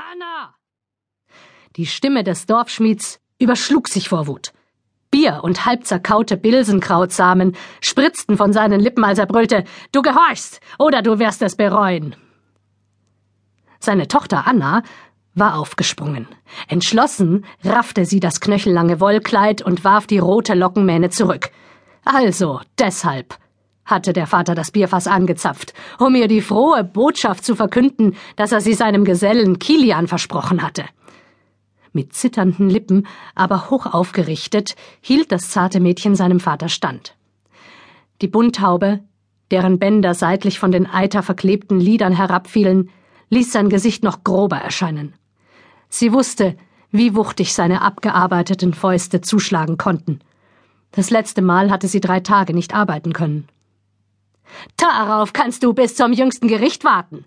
Anna! Die Stimme des Dorfschmieds überschlug sich vor Wut. Bier und halb zerkaute Bilsenkrautsamen spritzten von seinen Lippen, als er brüllte Du gehorchst, oder du wirst es bereuen. Seine Tochter Anna war aufgesprungen. Entschlossen raffte sie das knöchellange Wollkleid und warf die rote Lockenmähne zurück. Also, deshalb hatte der Vater das Bierfass angezapft, um ihr die frohe Botschaft zu verkünden, dass er sie seinem Gesellen Kilian versprochen hatte. Mit zitternden Lippen, aber hoch aufgerichtet, hielt das zarte Mädchen seinem Vater stand. Die Bunthaube, deren Bänder seitlich von den Eiter verklebten Lidern herabfielen, ließ sein Gesicht noch grober erscheinen. Sie wusste, wie wuchtig seine abgearbeiteten Fäuste zuschlagen konnten. Das letzte Mal hatte sie drei Tage nicht arbeiten können. Darauf kannst du bis zum jüngsten Gericht warten.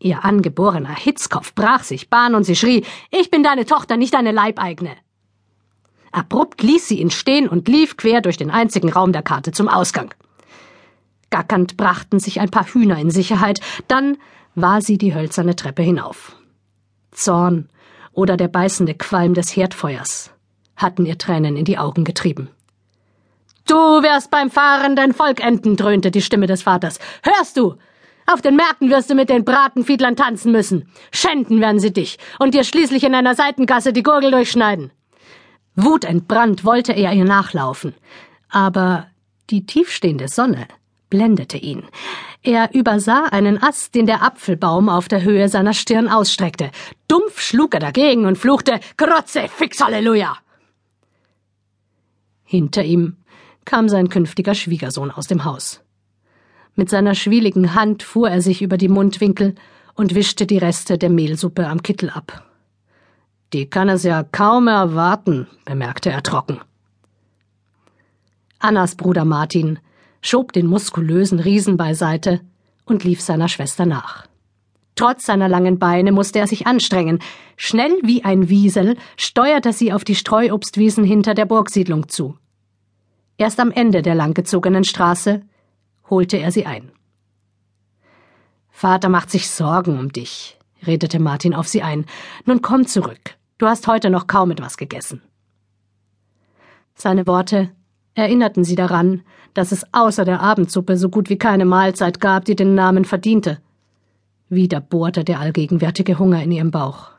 Ihr angeborener Hitzkopf brach sich Bahn und sie schrie, ich bin deine Tochter, nicht deine Leibeigene. Abrupt ließ sie ihn stehen und lief quer durch den einzigen Raum der Karte zum Ausgang. Gackernd brachten sich ein paar Hühner in Sicherheit, dann war sie die hölzerne Treppe hinauf. Zorn oder der beißende Qualm des Herdfeuers hatten ihr Tränen in die Augen getrieben. Du wirst beim Fahren dein Volk enden, dröhnte die Stimme des Vaters. Hörst du? Auf den Märkten wirst du mit den Bratenfiedlern tanzen müssen. Schänden werden sie dich und dir schließlich in einer Seitengasse die Gurgel durchschneiden. Wutentbrannt wollte er ihr nachlaufen, aber die tiefstehende Sonne blendete ihn. Er übersah einen Ast, den der Apfelbaum auf der Höhe seiner Stirn ausstreckte. Dumpf schlug er dagegen und fluchte Krotze, fix Halleluja! Hinter ihm kam sein künftiger Schwiegersohn aus dem Haus. Mit seiner schwieligen Hand fuhr er sich über die Mundwinkel und wischte die Reste der Mehlsuppe am Kittel ab. Die kann es ja kaum erwarten, bemerkte er trocken. Annas Bruder Martin schob den muskulösen Riesen beiseite und lief seiner Schwester nach. Trotz seiner langen Beine musste er sich anstrengen. Schnell wie ein Wiesel steuerte sie auf die Streuobstwiesen hinter der Burgsiedlung zu. Erst am Ende der langgezogenen Straße holte er sie ein. Vater macht sich Sorgen um dich, redete Martin auf sie ein. Nun komm zurück. Du hast heute noch kaum etwas gegessen. Seine Worte erinnerten sie daran, dass es außer der Abendsuppe so gut wie keine Mahlzeit gab, die den Namen verdiente. Wieder bohrte der allgegenwärtige Hunger in ihrem Bauch.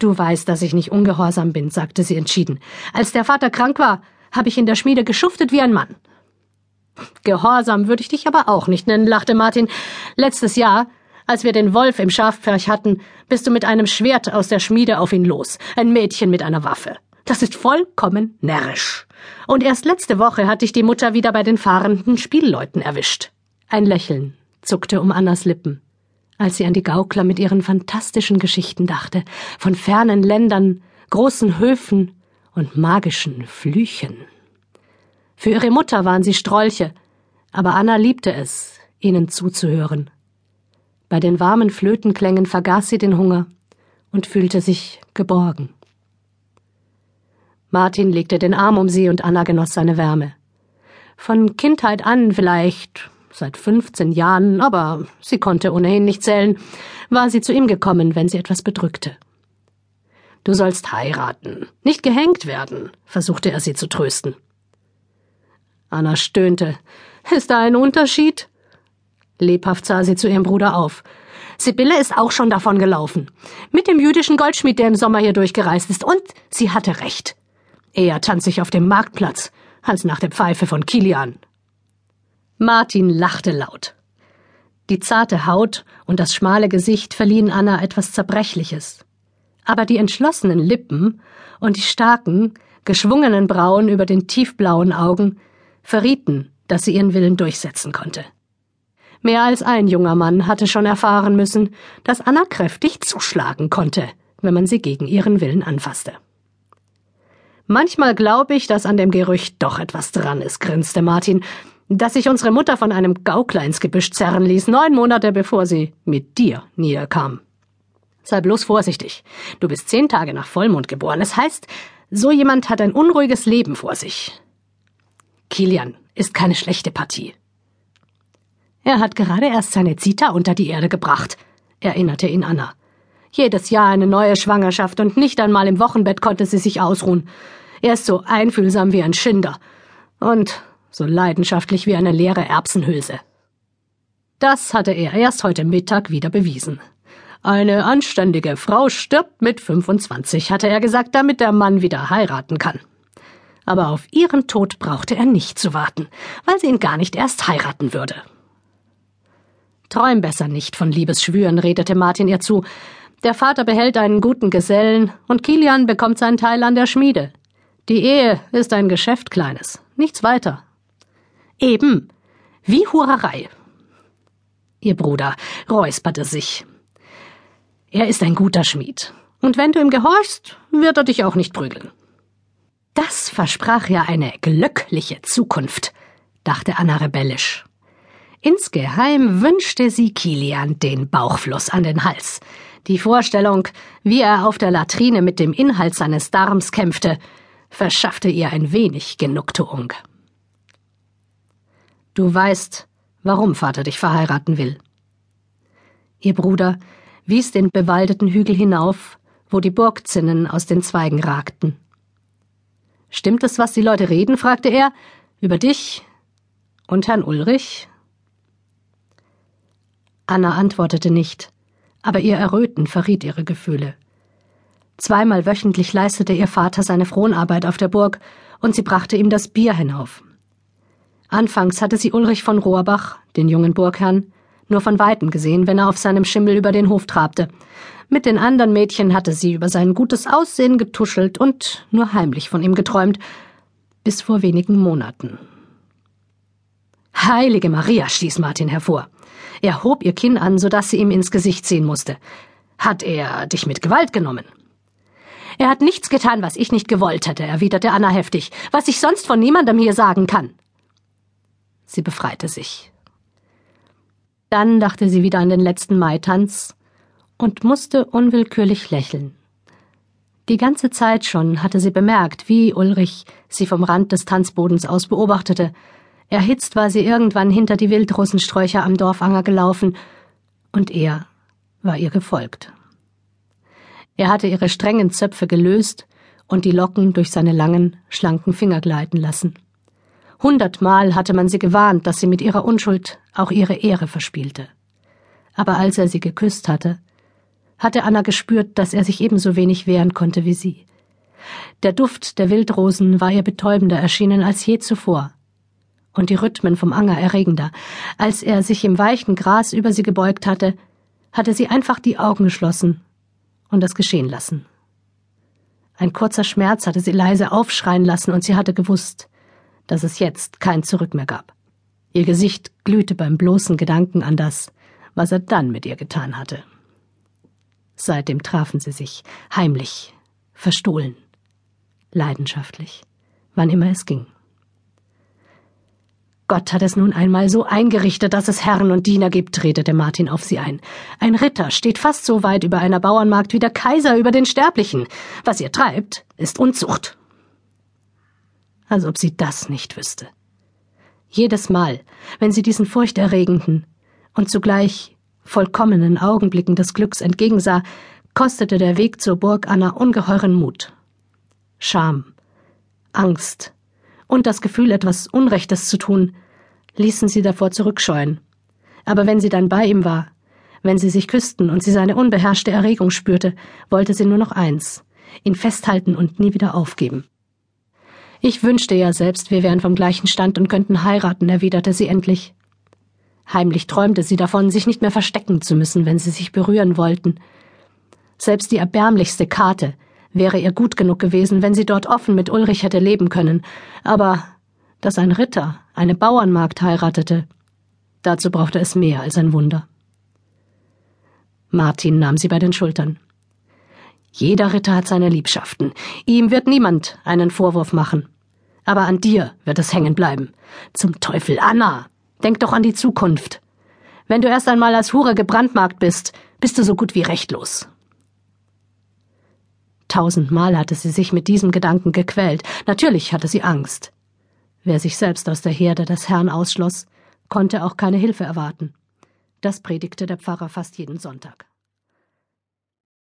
Du weißt, dass ich nicht ungehorsam bin, sagte sie entschieden. Als der Vater krank war, habe ich in der Schmiede geschuftet wie ein Mann. Gehorsam würde ich dich aber auch nicht nennen, lachte Martin. Letztes Jahr, als wir den Wolf im Schafpferch hatten, bist du mit einem Schwert aus der Schmiede auf ihn los, ein Mädchen mit einer Waffe. Das ist vollkommen närrisch. Und erst letzte Woche hat dich die Mutter wieder bei den fahrenden Spielleuten erwischt. Ein Lächeln zuckte um Annas Lippen, als sie an die Gaukler mit ihren fantastischen Geschichten dachte, von fernen Ländern, großen Höfen und magischen Flüchen. Für ihre Mutter waren sie Strolche, aber Anna liebte es, ihnen zuzuhören. Bei den warmen Flötenklängen vergaß sie den Hunger und fühlte sich geborgen. Martin legte den Arm um sie und Anna genoss seine Wärme. Von Kindheit an vielleicht, seit fünfzehn Jahren, aber sie konnte ohnehin nicht zählen, war sie zu ihm gekommen, wenn sie etwas bedrückte. Du sollst heiraten, nicht gehängt werden, versuchte er sie zu trösten. Anna stöhnte. Ist da ein Unterschied? Lebhaft sah sie zu ihrem Bruder auf. Sibylle ist auch schon davon gelaufen. Mit dem jüdischen Goldschmied, der im Sommer hier durchgereist ist. Und sie hatte recht. Eher tanze ich auf dem Marktplatz, als nach der Pfeife von Kilian. Martin lachte laut. Die zarte Haut und das schmale Gesicht verliehen Anna etwas Zerbrechliches aber die entschlossenen Lippen und die starken, geschwungenen Brauen über den tiefblauen Augen verrieten, dass sie ihren Willen durchsetzen konnte. Mehr als ein junger Mann hatte schon erfahren müssen, dass Anna kräftig zuschlagen konnte, wenn man sie gegen ihren Willen anfasste. Manchmal glaube ich, dass an dem Gerücht doch etwas dran ist, grinste Martin, dass sich unsere Mutter von einem Gaukler ins Gebüsch zerren ließ, neun Monate bevor sie mit dir niederkam. Sei bloß vorsichtig. Du bist zehn Tage nach Vollmond geboren. Es heißt, so jemand hat ein unruhiges Leben vor sich. Kilian ist keine schlechte Partie. Er hat gerade erst seine Zita unter die Erde gebracht, erinnerte ihn Anna. Jedes Jahr eine neue Schwangerschaft und nicht einmal im Wochenbett konnte sie sich ausruhen. Er ist so einfühlsam wie ein Schinder und so leidenschaftlich wie eine leere Erbsenhülse. Das hatte er erst heute Mittag wieder bewiesen. Eine anständige Frau stirbt mit 25, hatte er gesagt, damit der Mann wieder heiraten kann. Aber auf ihren Tod brauchte er nicht zu warten, weil sie ihn gar nicht erst heiraten würde. Träum besser nicht von Liebesschwüren, redete Martin ihr zu. Der Vater behält einen guten Gesellen und Kilian bekommt seinen Teil an der Schmiede. Die Ehe ist ein Geschäft, Kleines, nichts weiter. Eben, wie Hurerei. Ihr Bruder räusperte sich. Er ist ein guter Schmied. Und wenn du ihm gehorchst, wird er dich auch nicht prügeln. Das versprach ja eine glückliche Zukunft, dachte Anna rebellisch. Insgeheim wünschte sie Kilian den Bauchfluss an den Hals. Die Vorstellung, wie er auf der Latrine mit dem Inhalt seines Darms kämpfte, verschaffte ihr ein wenig Genugtuung. Du weißt, warum Vater dich verheiraten will. Ihr Bruder wies den bewaldeten Hügel hinauf, wo die Burgzinnen aus den Zweigen ragten. Stimmt es, was die Leute reden? fragte er. Über dich und Herrn Ulrich? Anna antwortete nicht, aber ihr Erröten verriet ihre Gefühle. Zweimal wöchentlich leistete ihr Vater seine Fronarbeit auf der Burg, und sie brachte ihm das Bier hinauf. Anfangs hatte sie Ulrich von Rohrbach, den jungen Burgherrn, nur von weitem gesehen, wenn er auf seinem Schimmel über den Hof trabte. Mit den anderen Mädchen hatte sie über sein gutes Aussehen getuschelt und nur heimlich von ihm geträumt, bis vor wenigen Monaten. Heilige Maria, stieß Martin hervor. Er hob ihr Kinn an, so dass sie ihm ins Gesicht sehen musste. Hat er dich mit Gewalt genommen? Er hat nichts getan, was ich nicht gewollt hätte, erwiderte Anna heftig, was ich sonst von niemandem hier sagen kann. Sie befreite sich. Dann dachte sie wieder an den letzten Maitanz und musste unwillkürlich lächeln. Die ganze Zeit schon hatte sie bemerkt, wie Ulrich sie vom Rand des Tanzbodens aus beobachtete. Erhitzt war sie irgendwann hinter die Wildrosensträucher am Dorfanger gelaufen, und er war ihr gefolgt. Er hatte ihre strengen Zöpfe gelöst und die Locken durch seine langen, schlanken Finger gleiten lassen. Hundertmal hatte man sie gewarnt, dass sie mit ihrer Unschuld auch ihre Ehre verspielte. Aber als er sie geküsst hatte, hatte Anna gespürt, dass er sich ebenso wenig wehren konnte wie sie. Der Duft der Wildrosen war ihr betäubender erschienen als je zuvor, und die Rhythmen vom Anger erregender. Als er sich im weichen Gras über sie gebeugt hatte, hatte sie einfach die Augen geschlossen und das geschehen lassen. Ein kurzer Schmerz hatte sie leise aufschreien lassen, und sie hatte gewusst, dass es jetzt kein Zurück mehr gab. Ihr Gesicht glühte beim bloßen Gedanken an das, was er dann mit ihr getan hatte. Seitdem trafen sie sich, heimlich, verstohlen, leidenschaftlich, wann immer es ging. Gott hat es nun einmal so eingerichtet, dass es Herren und Diener gibt, redete Martin auf sie ein. Ein Ritter steht fast so weit über einer Bauernmarkt wie der Kaiser über den Sterblichen. Was ihr treibt, ist Unzucht als ob sie das nicht wüsste. Jedes Mal, wenn sie diesen furchterregenden und zugleich vollkommenen Augenblicken des Glücks entgegensah, kostete der Weg zur Burg Anna ungeheuren Mut. Scham, Angst und das Gefühl, etwas Unrechtes zu tun, ließen sie davor zurückscheuen. Aber wenn sie dann bei ihm war, wenn sie sich küssten und sie seine unbeherrschte Erregung spürte, wollte sie nur noch eins ihn festhalten und nie wieder aufgeben. Ich wünschte ja selbst, wir wären vom gleichen Stand und könnten heiraten, erwiderte sie endlich. Heimlich träumte sie davon, sich nicht mehr verstecken zu müssen, wenn sie sich berühren wollten. Selbst die erbärmlichste Karte wäre ihr gut genug gewesen, wenn sie dort offen mit Ulrich hätte leben können. Aber dass ein Ritter eine Bauernmagd heiratete, dazu brauchte es mehr als ein Wunder. Martin nahm sie bei den Schultern. Jeder Ritter hat seine Liebschaften. Ihm wird niemand einen Vorwurf machen. Aber an dir wird es hängen bleiben. Zum Teufel, Anna! Denk doch an die Zukunft. Wenn du erst einmal als Hure gebrandmarkt bist, bist du so gut wie rechtlos. Tausendmal hatte sie sich mit diesem Gedanken gequält. Natürlich hatte sie Angst. Wer sich selbst aus der Herde des Herrn ausschloss, konnte auch keine Hilfe erwarten. Das predigte der Pfarrer fast jeden Sonntag.